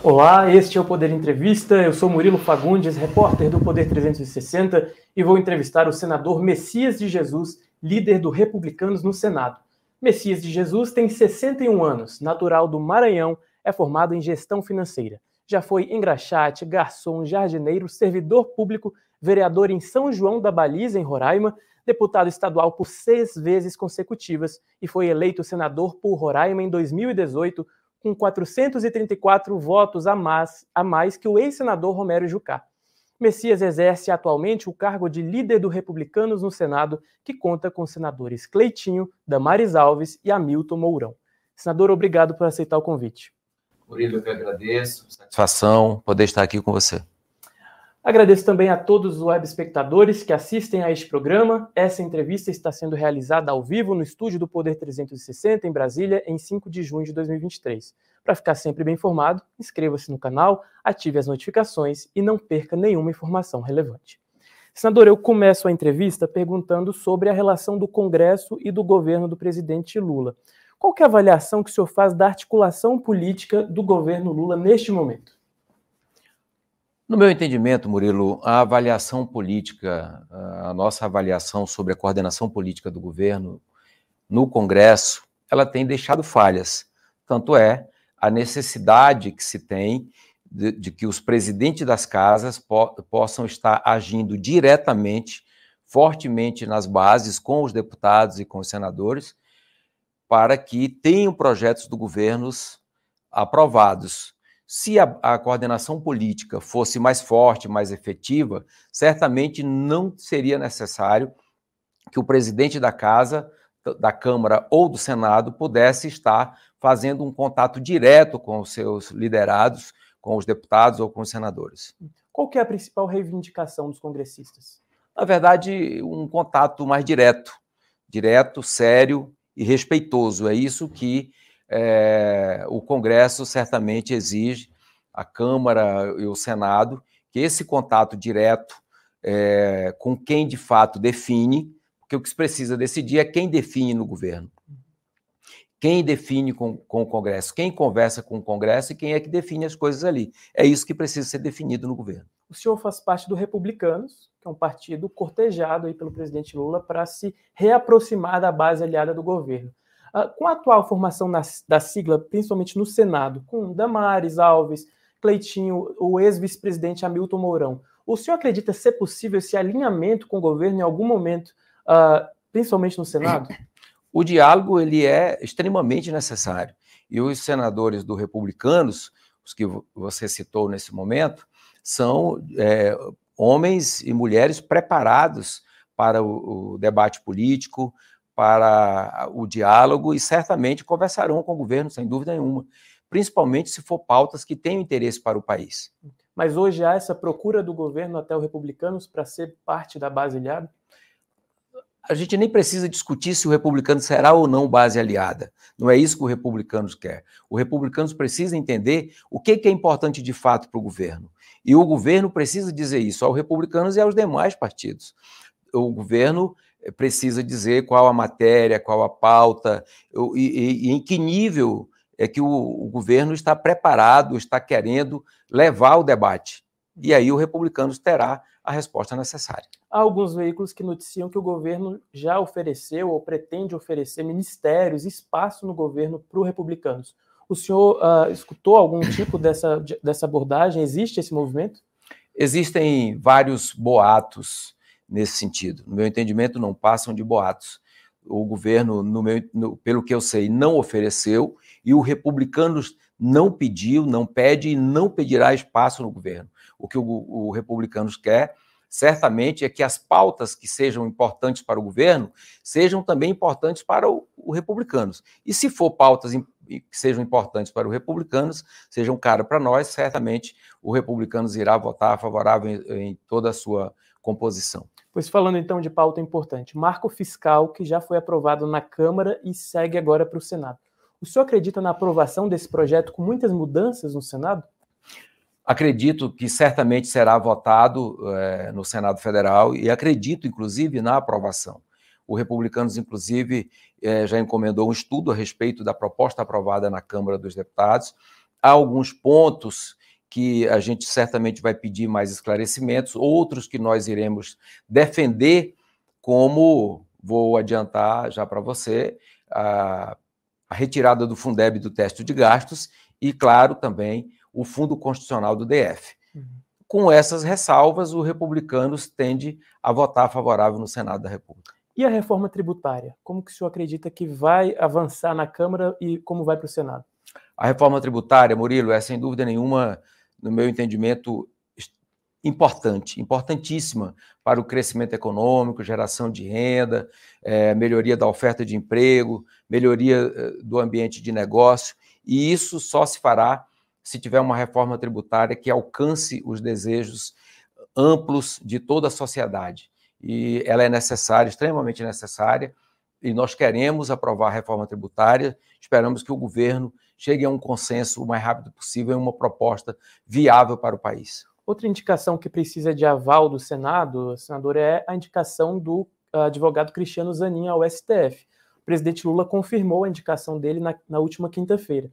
Olá, este é o Poder Entrevista. Eu sou Murilo Fagundes, repórter do Poder 360, e vou entrevistar o senador Messias de Jesus, líder do Republicanos no Senado. Messias de Jesus tem 61 anos, natural do Maranhão, é formado em gestão financeira. Já foi engraxate, garçom, jardineiro, servidor público, vereador em São João da Baliza, em Roraima, deputado estadual por seis vezes consecutivas e foi eleito senador por Roraima em 2018 com 434 votos a mais, a mais que o ex-senador Romero Jucá. Messias exerce atualmente o cargo de líder do Republicanos no Senado, que conta com senadores Cleitinho, Damares Alves e Hamilton Mourão. Senador, obrigado por aceitar o convite. Murilo, eu que agradeço. Satisfação poder estar aqui com você. Agradeço também a todos os web espectadores que assistem a este programa. Essa entrevista está sendo realizada ao vivo no estúdio do Poder 360 em Brasília em 5 de junho de 2023. Para ficar sempre bem informado, inscreva-se no canal, ative as notificações e não perca nenhuma informação relevante. Senador, eu começo a entrevista perguntando sobre a relação do Congresso e do governo do presidente Lula. Qual é a avaliação que o senhor faz da articulação política do governo Lula neste momento? No meu entendimento, Murilo, a avaliação política, a nossa avaliação sobre a coordenação política do governo no Congresso, ela tem deixado falhas. Tanto é a necessidade que se tem de, de que os presidentes das casas po possam estar agindo diretamente, fortemente nas bases, com os deputados e com os senadores, para que tenham projetos do governo aprovados se a, a, coordenação política fosse mais forte, mais efetiva, certamente não seria necessário que o presidente da casa, da Câmara ou do Senado pudesse estar fazendo um contato direto com os seus liderados, com os deputados ou com os senadores. Qual é a principal reivindicação dos congressistas? Na verdade, um contato mais direto, direto, sério e respeitoso. É isso que é, o Congresso certamente exige, a Câmara e o Senado, que esse contato direto é, com quem de fato define, porque o que se precisa decidir é quem define no governo. Quem define com, com o Congresso, quem conversa com o Congresso e quem é que define as coisas ali. É isso que precisa ser definido no governo. O senhor faz parte do Republicanos, que é um partido cortejado aí pelo presidente Lula para se reaproximar da base aliada do governo. Uh, com a atual formação na, da sigla, principalmente no Senado, com Damares Alves, Cleitinho, o ex-vice-presidente Hamilton Mourão, o senhor acredita ser possível esse alinhamento com o governo em algum momento, uh, principalmente no Senado? O diálogo ele é extremamente necessário. E os senadores do Republicanos, os que você citou nesse momento, são é, homens e mulheres preparados para o, o debate político, para o diálogo e certamente conversarão com o governo, sem dúvida nenhuma, principalmente se for pautas que tenham interesse para o país. Mas hoje há essa procura do governo até os republicanos para ser parte da base aliada? A gente nem precisa discutir se o republicano será ou não base aliada. Não é isso que o republicanos quer. O republicanos precisa entender o que é importante de fato para o governo. E o governo precisa dizer isso aos republicanos e aos demais partidos. O governo precisa dizer qual a matéria, qual a pauta, e, e, e em que nível é que o, o, governo está preparado, está querendo levar o debate. E aí o Republicanos terá a resposta necessária. Há alguns veículos que noticiam que o governo já ofereceu ou pretende oferecer ministérios, espaço no governo para os republicanos. O senhor uh, escutou algum tipo dessa, dessa abordagem? Existe esse movimento? Existem vários boatos nesse sentido. No meu entendimento, não passam de boatos. O governo, no meu, no, pelo que eu sei, não ofereceu e o Republicanos não pediu, não pede e não pedirá espaço no governo. O que o, o Republicanos quer, certamente, é que as pautas que sejam importantes para o governo sejam também importantes para o, o Republicanos. E se for pautas que sejam importantes para os republicanos, sejam caras para nós, certamente o Republicanos irá votar favorável em, em toda a sua composição. Pois falando então de pauta importante, marco fiscal que já foi aprovado na Câmara e segue agora para o Senado. O senhor acredita na aprovação desse projeto com muitas mudanças no Senado? Acredito que certamente será votado é, no Senado Federal e acredito, inclusive, na aprovação. O Republicanos, inclusive, é, já encomendou um estudo a respeito da proposta aprovada na Câmara dos Deputados, há alguns pontos que a gente certamente vai pedir mais esclarecimentos, outros que nós iremos defender, como vou adiantar já para você, a, a, retirada do Fundeb do teste de gastos e, claro, também o Fundo Constitucional do DF. Uhum. Com essas ressalvas, o Republicanos tende a votar favorável no Senado da República. E a reforma tributária? Como que o senhor acredita que vai avançar na Câmara e como vai para o Senado? A reforma tributária, Murilo, é sem dúvida nenhuma, no meu entendimento, importante, importantíssima para o crescimento econômico, geração de renda, é, melhoria da oferta de emprego, melhoria eh, do ambiente de negócio, e isso só se fará se tiver uma reforma tributária que alcance os desejos amplos de toda a sociedade. E ela é necessária, extremamente necessária, e nós queremos aprovar a reforma tributária, esperamos que o governo chegue a um consenso o mais rápido possível em uma proposta viável para o país. Outra indicação que precisa de aval do Senado, senador, é a indicação do advogado Cristiano Zanin ao STF. O presidente Lula confirmou a indicação dele na, na última quinta-feira.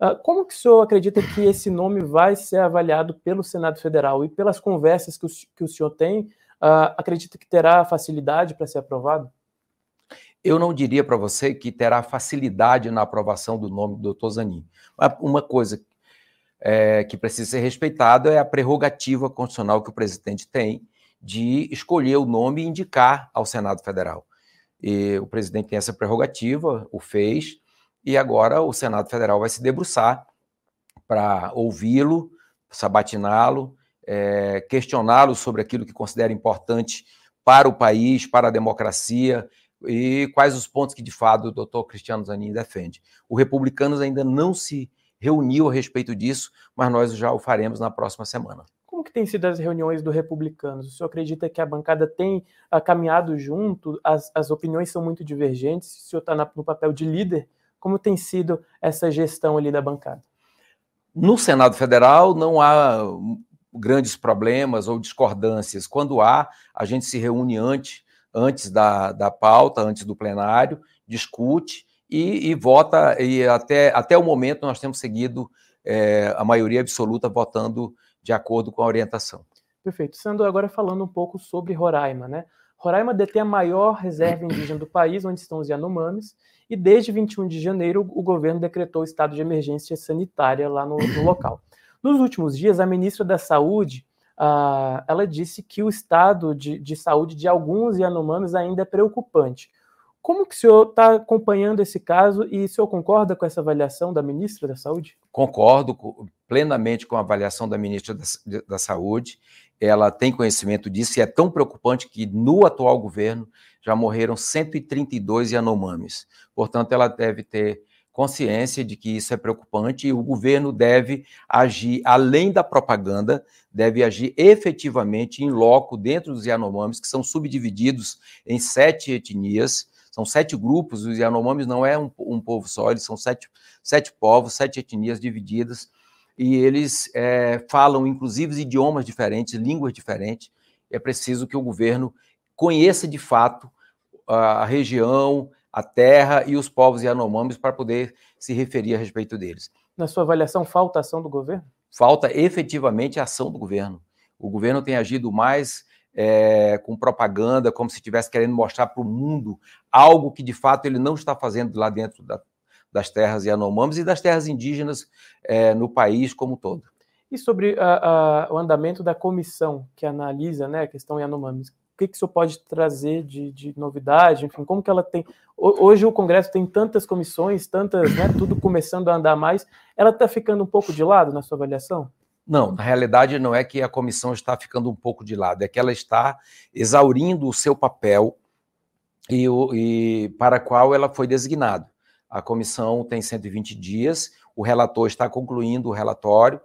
Uh, como que o senhor acredita que esse nome vai ser avaliado pelo Senado Federal? E pelas conversas que o, que o senhor tem, uh, acredita que terá facilidade para ser aprovado? Eu não diria para você que terá facilidade na aprovação do nome do doutor Zanin. Uma coisa é, que precisa ser respeitada é a prerrogativa constitucional que o presidente tem de escolher o nome e indicar ao Senado Federal. E o presidente tem essa prerrogativa, o fez, e agora o Senado Federal vai se debruçar para ouvi-lo, sabatiná-lo, é, questioná-lo sobre aquilo que considera importante para o país, para a democracia e quais os pontos que de fato o doutor Cristiano Zanin defende. O Republicanos ainda não se reuniu a respeito disso, mas nós já o faremos na próxima semana. Como que tem sido as reuniões do Republicanos? O senhor acredita que a bancada tem uh, caminhado junto? As, as opiniões são muito divergentes? O senhor está no papel de líder? Como tem sido essa gestão ali da bancada? No Senado Federal não há grandes problemas ou discordâncias. Quando há, a gente se reúne antes antes da, da pauta, antes do plenário, discute e, e vota, e até, até o momento nós temos seguido é, a maioria absoluta votando de acordo com a orientação. Perfeito. Sendo agora falando um pouco sobre Roraima, né? Roraima detém a maior reserva indígena do país, onde estão os Yanomamis, e desde 21 de janeiro o governo decretou estado de emergência sanitária lá no, no local. Nos últimos dias, a ministra da Saúde uh, ela disse que o estado de, de saúde de alguns Yanomamis ainda é preocupante. Como que o senhor está acompanhando esse caso e o senhor concorda com essa avaliação da ministra da Saúde? Concordo plenamente com a avaliação da ministra da, da Saúde. Ela tem conhecimento disso e é tão preocupante que no atual governo já morreram 132 Yanomamis. Portanto, ela deve ter consciência de que isso é preocupante e o governo deve agir além da propaganda, deve agir efetivamente em loco dentro dos Yanomamis, que são subdivididos em sete etnias, são sete grupos, os Yanomamis não é um, um povo só, eles são sete, sete povos, sete etnias divididas, e eles é, falam, inclusive, idiomas diferentes, línguas diferentes. É preciso que o governo conheça de fato a região, a terra e os povos Yanomamis para poder se referir a respeito deles. Na sua avaliação, falta ação do governo? Falta efetivamente a ação do governo. O governo tem agido mais é, com propaganda, como se estivesse querendo mostrar para o mundo algo que de fato ele não está fazendo lá dentro da, das terras Yanomamis e das terras indígenas é, no país como um todo. E sobre a, a, o andamento da comissão que analisa né, a questão Yanomamis, que, que isso pode trazer de, de, novidade, enfim, como que ela tem. Hoje o Congresso tem tantas comissões, tantas, né, tudo começando a andar mais, ela está ficando um pouco de lado na sua avaliação? Não, na realidade não é que a comissão está ficando um pouco de lado, é que ela está exaurindo o seu papel e, o, e para qual ela foi designada. A comissão tem 120 dias, o relator está concluindo o relatório,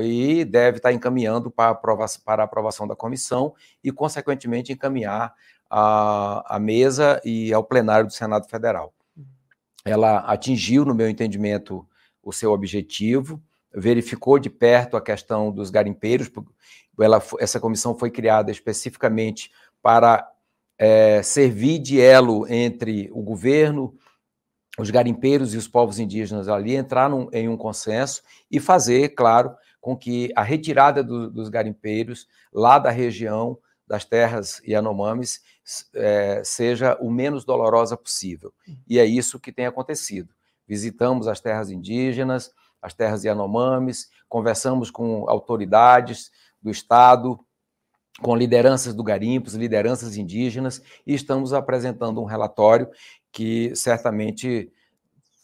e deve estar encaminhando para aprovação, para a aprovação da comissão e, consequentemente, encaminhar à mesa e ao plenário do Senado Federal. Ela atingiu, no meu entendimento, o seu objetivo, verificou de perto a questão dos garimpeiros. Ela, essa comissão foi criada especificamente para é, servir de elo entre o governo, os garimpeiros e os povos indígenas ali entrar num, em um consenso e fazer, claro, com que a retirada do, dos garimpeiros lá da região das terras Yanomamis é, seja o menos dolorosa possível. E é isso que tem acontecido. Visitamos as terras indígenas, as terras Yanomamis, conversamos com autoridades do Estado, com lideranças do garimpos, lideranças indígenas, e estamos apresentando um relatório que certamente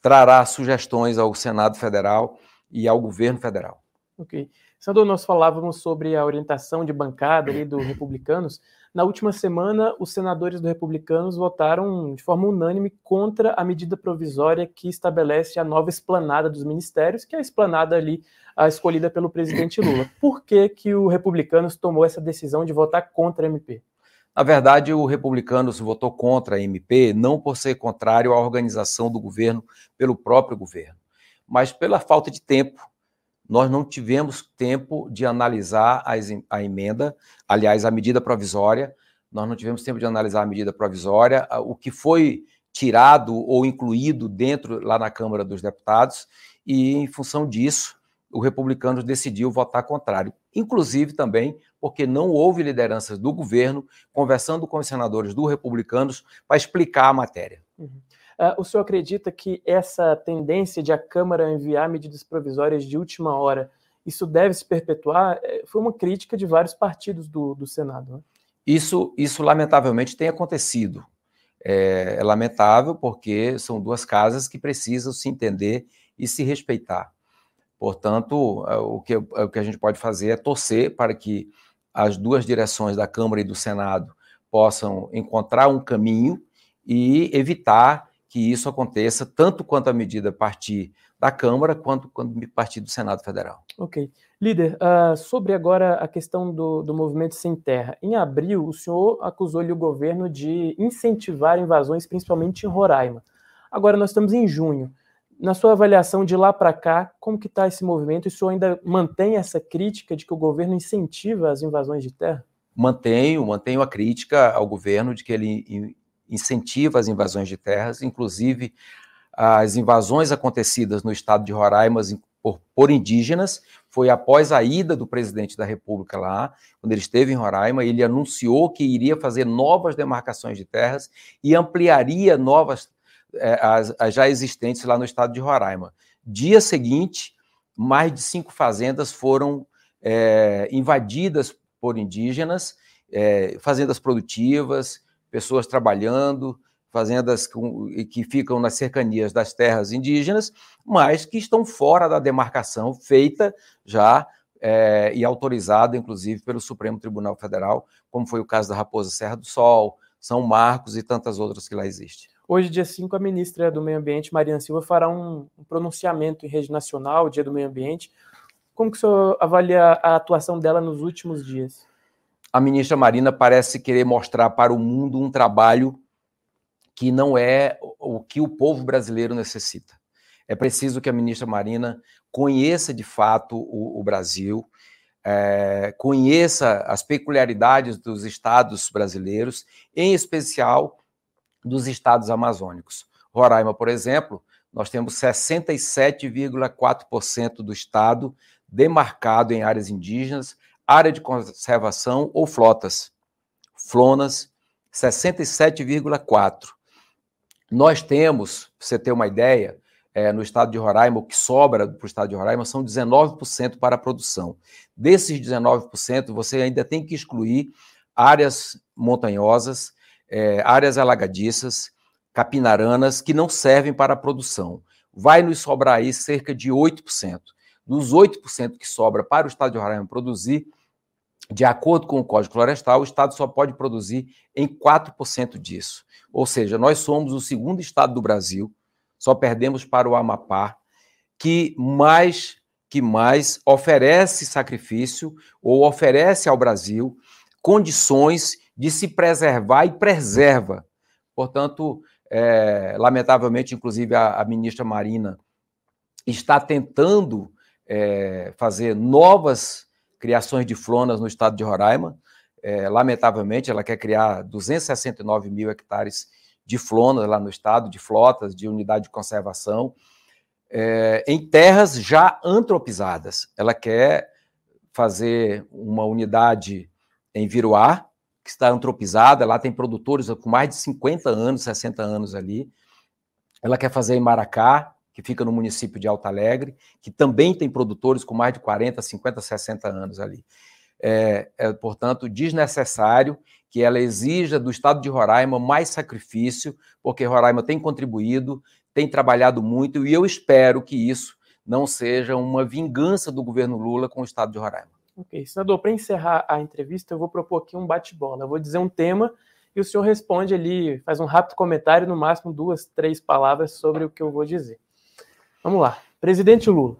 trará sugestões ao Senado Federal e ao governo federal. Ok. Senador, nós falávamos sobre a orientação de bancada ali do Republicanos. Na última semana, os senadores do Republicanos votaram de forma unânime contra a medida provisória que estabelece a nova esplanada dos ministérios, que é a esplanada ali a escolhida pelo presidente Lula. Por que, que o Republicanos tomou essa decisão de votar contra a MP? Na verdade, o Republicanos votou contra a MP não por ser contrário à organização do governo pelo próprio governo, mas pela falta de tempo. Nós não tivemos tempo de analisar a emenda, aliás, a medida provisória. Nós não tivemos tempo de analisar a medida provisória, o que foi tirado ou incluído dentro lá na Câmara dos Deputados, e em função disso, o republicano decidiu votar contrário. Inclusive também porque não houve lideranças do governo conversando com os senadores do republicanos para explicar a matéria. Uhum. Uh, o senhor acredita que essa tendência de a Câmara enviar medidas provisórias de última hora, isso deve se perpetuar? É, foi uma crítica de vários partidos do, do Senado. Né? Isso, isso, lamentavelmente, tem acontecido. É, é lamentável porque são duas casas que precisam se entender e se respeitar. Portanto, é, o que, é, o que a gente pode fazer é torcer para que as duas direções da Câmara e do Senado possam encontrar um caminho e evitar que isso aconteça tanto quanto a medida partir da Câmara quanto quando partir do Senado Federal. Ok. Líder, uh, sobre agora a questão do, do movimento sem terra. Em abril, o senhor acusou-lhe o governo de incentivar invasões, principalmente em Roraima. Agora nós estamos em junho na sua avaliação de lá para cá, como que está esse movimento? E o senhor ainda mantém essa crítica de que o governo incentiva as invasões de terra? Mantenho, mantenho a crítica ao governo de que ele incentiva as invasões de terras, inclusive as invasões acontecidas no estado de Roraima por, por, indígenas, foi após a ida do presidente da República lá, quando ele esteve em Roraima, ele anunciou que iria fazer novas demarcações de terras e ampliaria novas é, as, as já existentes lá no estado de Roraima. Dia seguinte, mais de cinco fazendas foram é, invadidas por indígenas, é, fazendas produtivas, pessoas trabalhando, fazendas que ficam nas cercanias das terras indígenas, mas que estão fora da demarcação feita já é, e autorizada, inclusive, pelo Supremo Tribunal Federal, como foi o caso da Raposa Serra do Sol, São Marcos e tantas outras que lá existem. Hoje, dia 5, a ministra do Meio Ambiente, Mariana Silva, fará um pronunciamento em rede nacional, Dia do Meio Ambiente. Como que o senhor avalia a atuação dela nos últimos dias? A ministra Marina parece querer mostrar para o mundo um trabalho que não é o que o povo brasileiro necessita. É preciso que a ministra Marina conheça de fato o, o Brasil, é, conheça as peculiaridades dos estados brasileiros, em especial dos estados amazônicos. Roraima, por exemplo, nós temos 67,4% do estado demarcado em áreas indígenas, área de conservação ou flotas. Flonas, 67,4%. Nós temos, para você ter uma ideia, é, no estado de Roraima, o que sobra para o estado de Roraima são 19% para a produção. Desses 19%, você ainda tem que excluir áreas montanhosas, é, áreas alagadiças, capinaranas, que não servem para a produção. Vai nos sobrar aí cerca de 8%. Dos 8% que sobra para o Estado de Roraima produzir, de acordo com o Código Florestal, o Estado só pode produzir em 4% disso. Ou seja, nós somos o segundo Estado do Brasil, só perdemos para o Amapá, que mais que mais oferece sacrifício ou oferece ao Brasil condições de se preservar e preserva. Portanto, é, lamentavelmente, inclusive, a, a, ministra Marina está tentando é, fazer novas criações de flonas no estado de Roraima. É, lamentavelmente, ela quer criar 269 mil hectares de flonas lá no estado, de flotas, de unidade de conservação, é, em terras já antropizadas. Ela quer fazer uma unidade em Viruá, que está antropizada, lá tem produtores com mais de 50 anos, 60 anos ali. Ela quer fazer em Maracá, que fica no município de Alto Alegre, que também tem produtores com mais de 40, 50, 60 anos ali. É, é, portanto, desnecessário que ela exija do Estado de Roraima mais sacrifício, porque Roraima tem contribuído, tem trabalhado muito, e eu espero que isso não seja uma vingança do governo Lula com o Estado de Roraima. Ok, senador, para encerrar a entrevista, eu vou propor aqui um bate-bola. Eu vou dizer um tema e o senhor responde ali, faz um rápido comentário, no máximo duas, três palavras sobre o que eu vou dizer. Vamos lá. Presidente Lula.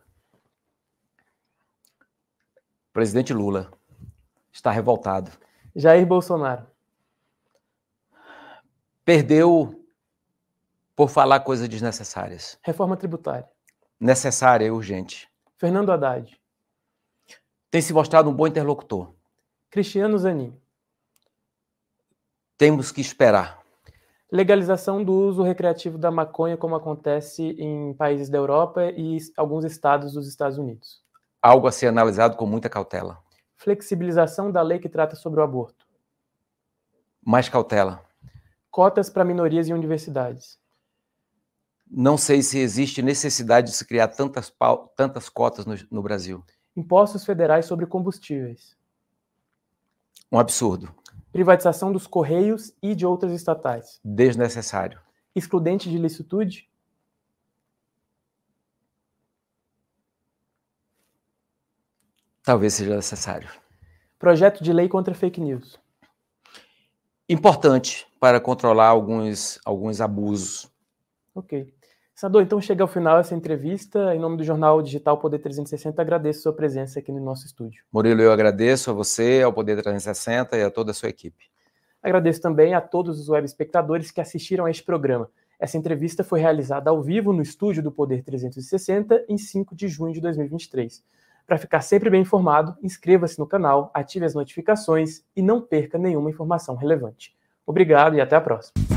Presidente Lula está revoltado. Jair Bolsonaro. Perdeu por falar coisas desnecessárias. Reforma tributária. Necessária e urgente. Fernando Haddad. Tem se mostrado um bom interlocutor. Cristiano Zanin. Temos que esperar. Legalização do uso recreativo da maconha, como acontece em países da Europa e alguns estados dos Estados Unidos. Algo a ser analisado com muita cautela. Flexibilização da lei que trata sobre o aborto. Mais cautela. Cotas para minorias e universidades. Não sei se existe necessidade de se criar tantas, tantas cotas no, no Brasil. Impostos federais sobre combustíveis. Um absurdo. Privatização dos Correios e de outras estatais. Desnecessário. Excludente de licitude. Talvez seja necessário. Projeto de lei contra fake news. Importante para controlar alguns, alguns abusos. Ok. Senador, então chega ao final essa entrevista. Em nome do jornal digital Poder 360, agradeço sua presença aqui no nosso estúdio. Murilo, eu agradeço a você, ao Poder 360 e a toda a sua equipe. Agradeço também a todos os web espectadores que assistiram a este programa. Essa entrevista foi realizada ao vivo no estúdio do Poder 360 em 5 de junho de 2023. Para ficar sempre bem informado, inscreva-se no canal, ative as notificações e não perca nenhuma informação relevante. Obrigado e até a próxima.